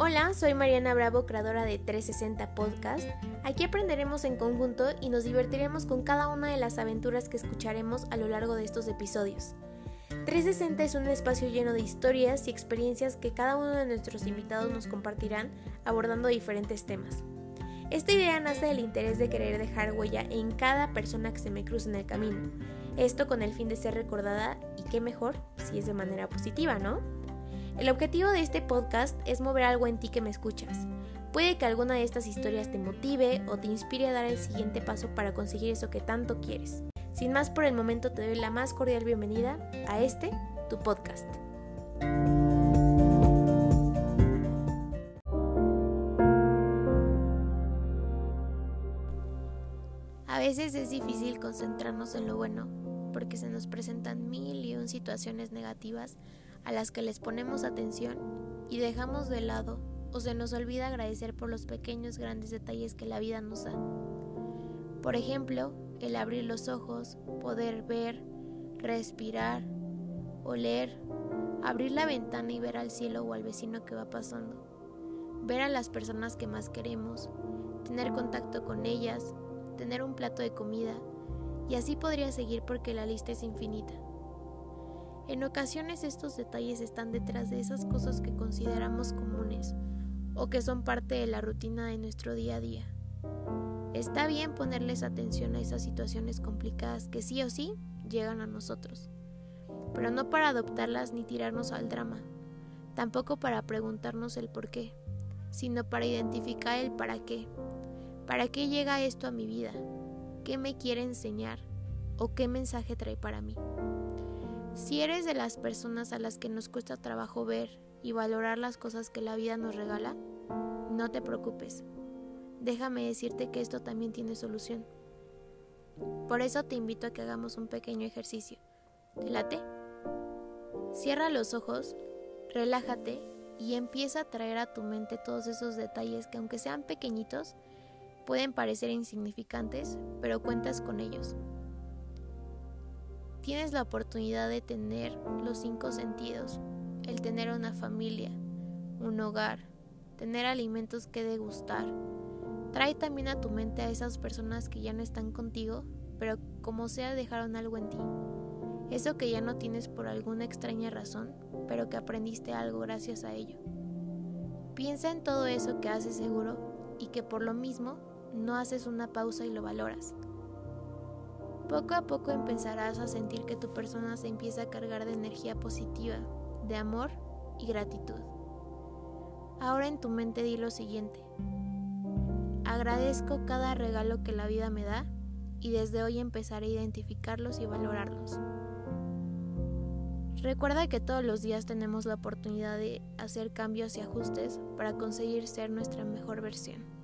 Hola, soy Mariana Bravo, creadora de 360 Podcast. Aquí aprenderemos en conjunto y nos divertiremos con cada una de las aventuras que escucharemos a lo largo de estos episodios. 360 es un espacio lleno de historias y experiencias que cada uno de nuestros invitados nos compartirán abordando diferentes temas. Esta idea nace del interés de querer dejar huella en cada persona que se me cruce en el camino. Esto con el fin de ser recordada y qué mejor si es de manera positiva, ¿no? El objetivo de este podcast es mover algo en ti que me escuchas. Puede que alguna de estas historias te motive o te inspire a dar el siguiente paso para conseguir eso que tanto quieres. Sin más por el momento te doy la más cordial bienvenida a este, tu podcast. A veces es difícil concentrarnos en lo bueno porque se nos presentan mil y un situaciones negativas a las que les ponemos atención y dejamos de lado o se nos olvida agradecer por los pequeños grandes detalles que la vida nos da. Por ejemplo, el abrir los ojos, poder ver, respirar, oler, abrir la ventana y ver al cielo o al vecino que va pasando, ver a las personas que más queremos, tener contacto con ellas, tener un plato de comida, y así podría seguir porque la lista es infinita. En ocasiones estos detalles están detrás de esas cosas que consideramos comunes o que son parte de la rutina de nuestro día a día. Está bien ponerles atención a esas situaciones complicadas que sí o sí llegan a nosotros, pero no para adoptarlas ni tirarnos al drama, tampoco para preguntarnos el por qué, sino para identificar el para qué. ¿Para qué llega esto a mi vida? ¿Qué me quiere enseñar? ¿O qué mensaje trae para mí? Si eres de las personas a las que nos cuesta trabajo ver y valorar las cosas que la vida nos regala, no te preocupes. Déjame decirte que esto también tiene solución. Por eso te invito a que hagamos un pequeño ejercicio. ¿Te? Cierra los ojos, relájate y empieza a traer a tu mente todos esos detalles que aunque sean pequeñitos, pueden parecer insignificantes, pero cuentas con ellos. Tienes la oportunidad de tener los cinco sentidos, el tener una familia, un hogar, tener alimentos que degustar. Trae también a tu mente a esas personas que ya no están contigo, pero como sea dejaron algo en ti. Eso que ya no tienes por alguna extraña razón, pero que aprendiste algo gracias a ello. Piensa en todo eso que haces seguro y que por lo mismo no haces una pausa y lo valoras. Poco a poco empezarás a sentir que tu persona se empieza a cargar de energía positiva, de amor y gratitud. Ahora en tu mente di lo siguiente. Agradezco cada regalo que la vida me da y desde hoy empezaré a identificarlos y valorarlos. Recuerda que todos los días tenemos la oportunidad de hacer cambios y ajustes para conseguir ser nuestra mejor versión.